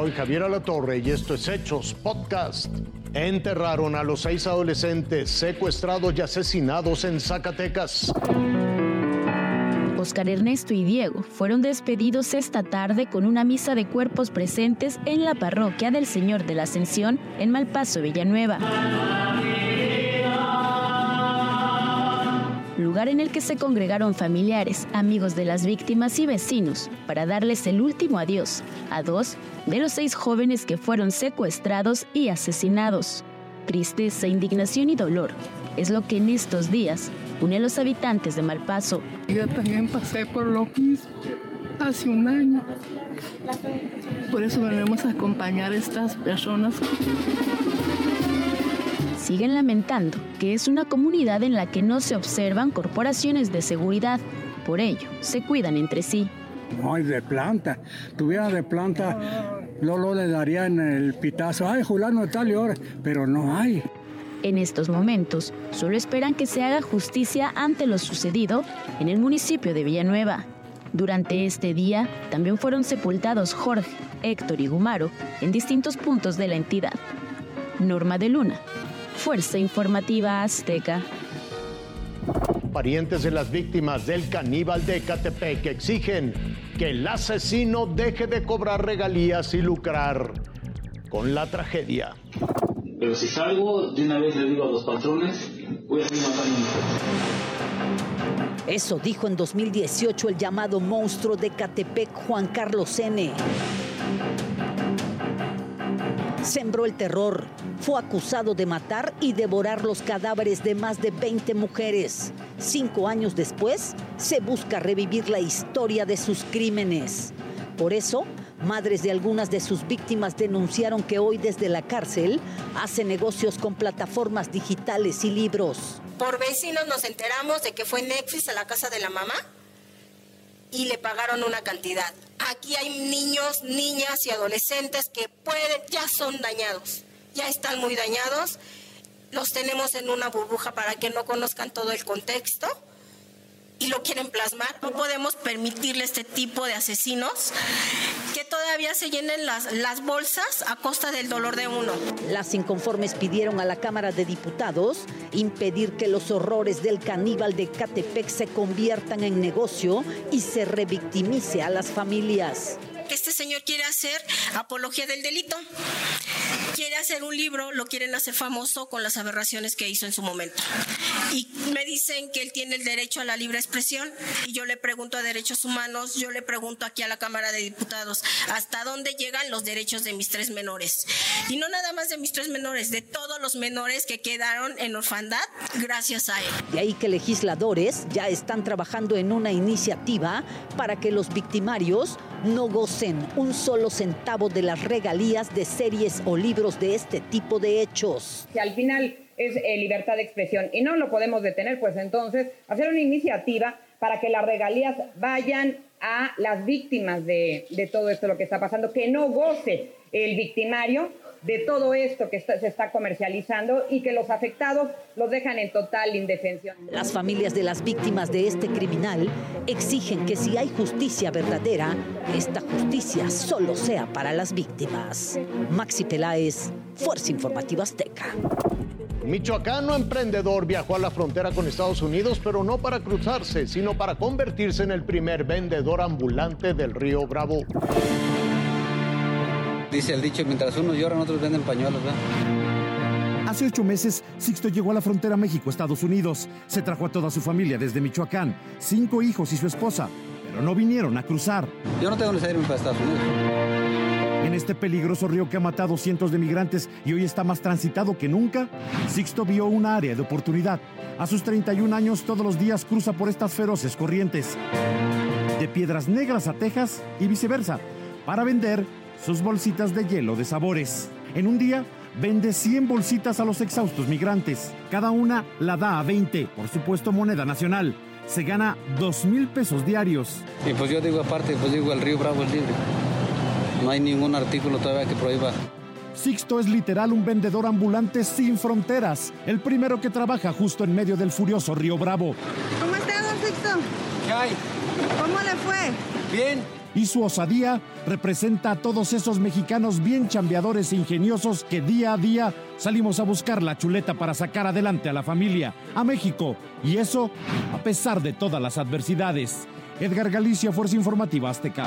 Soy Javier Alatorre y esto es Hechos Podcast. Enterraron a los seis adolescentes secuestrados y asesinados en Zacatecas. Oscar Ernesto y Diego fueron despedidos esta tarde con una misa de cuerpos presentes en la parroquia del Señor de la Ascensión en Malpaso, Villanueva. Lugar en el que se congregaron familiares, amigos de las víctimas y vecinos para darles el último adiós a dos de los seis jóvenes que fueron secuestrados y asesinados. Tristeza, indignación y dolor es lo que en estos días une a los habitantes de Malpaso. Yo también pasé por lo mismo hace un año. Por eso venimos a acompañar a estas personas. Siguen lamentando que es una comunidad en la que no se observan corporaciones de seguridad. Por ello, se cuidan entre sí. No hay de planta. Tuviera de planta, Lolo le daría en el pitazo. Ay, Julano, tal y hora. Pero no hay. En estos momentos, solo esperan que se haga justicia ante lo sucedido en el municipio de Villanueva. Durante este día, también fueron sepultados Jorge, Héctor y Gumaro en distintos puntos de la entidad. Norma de Luna, Fuerza Informativa Azteca. Parientes de las víctimas del caníbal de Ecatepec exigen que el asesino deje de cobrar regalías y lucrar con la tragedia. Pero si salgo, de una vez le digo a los patrones, voy a seguir matando Eso dijo en 2018 el llamado monstruo de Catepec Juan Carlos N. Sembró el terror, fue acusado de matar y devorar los cadáveres de más de 20 mujeres. Cinco años después, se busca revivir la historia de sus crímenes. Por eso, Madres de algunas de sus víctimas denunciaron que hoy desde la cárcel hace negocios con plataformas digitales y libros. Por vecinos nos enteramos de que fue Netflix a la casa de la mamá y le pagaron una cantidad. Aquí hay niños, niñas y adolescentes que pueden, ya son dañados, ya están muy dañados. Los tenemos en una burbuja para que no conozcan todo el contexto y lo quieren plasmar. No podemos permitirle este tipo de asesinos todavía se llenen las, las bolsas a costa del dolor de uno. Las inconformes pidieron a la Cámara de Diputados impedir que los horrores del caníbal de Catepec se conviertan en negocio y se revictimice a las familias este señor quiere hacer apología del delito. Quiere hacer un libro, lo quieren hacer famoso con las aberraciones que hizo en su momento. Y me dicen que él tiene el derecho a la libre expresión y yo le pregunto a derechos humanos, yo le pregunto aquí a la Cámara de Diputados, ¿hasta dónde llegan los derechos de mis tres menores? Y no nada más de mis tres menores, de todos los menores que quedaron en orfandad gracias a él. De ahí que legisladores ya están trabajando en una iniciativa para que los victimarios no gocen un solo centavo de las regalías de series o libros de este tipo de hechos. Si al final es eh, libertad de expresión y no lo podemos detener, pues entonces hacer una iniciativa para que las regalías vayan a las víctimas de, de todo esto, lo que está pasando, que no goce el victimario de todo esto que se está comercializando y que los afectados los dejan en total indefensión. Las familias de las víctimas de este criminal exigen que si hay justicia verdadera, esta justicia solo sea para las víctimas. Maxi Peláez, Fuerza Informativa Azteca. Michoacano emprendedor viajó a la frontera con Estados Unidos, pero no para cruzarse, sino para convertirse en el primer vendedor ambulante del río Bravo. Dice el dicho, mientras unos lloran, otros venden pañuelos, ¿verdad? Hace ocho meses, Sixto llegó a la frontera México-Estados Unidos. Se trajo a toda su familia desde Michoacán, cinco hijos y su esposa, pero no vinieron a cruzar. Yo no tengo necesidad de irme para Estados Unidos. En este peligroso río que ha matado cientos de migrantes y hoy está más transitado que nunca, Sixto vio una área de oportunidad. A sus 31 años todos los días cruza por estas feroces corrientes. De Piedras Negras a Texas y viceversa, para vender sus bolsitas de hielo de sabores. En un día vende 100 bolsitas a los exhaustos migrantes. Cada una la da a 20, por supuesto moneda nacional. Se gana 2 mil pesos diarios. Y pues yo digo aparte, pues digo el río Bravo es libre. No hay ningún artículo todavía que prohíba. Sixto es literal un vendedor ambulante sin fronteras, el primero que trabaja justo en medio del furioso río Bravo. ¿Cómo está, don Sixto? ¿Qué hay? ¿Cómo le fue? Bien. y su osadía representa a todos esos mexicanos bien chambeadores e ingeniosos que día a día salimos a buscar la chuleta para sacar adelante a la familia, a México, y eso a pesar de todas las adversidades. Edgar Galicia, Fuerza Informativa Azteca.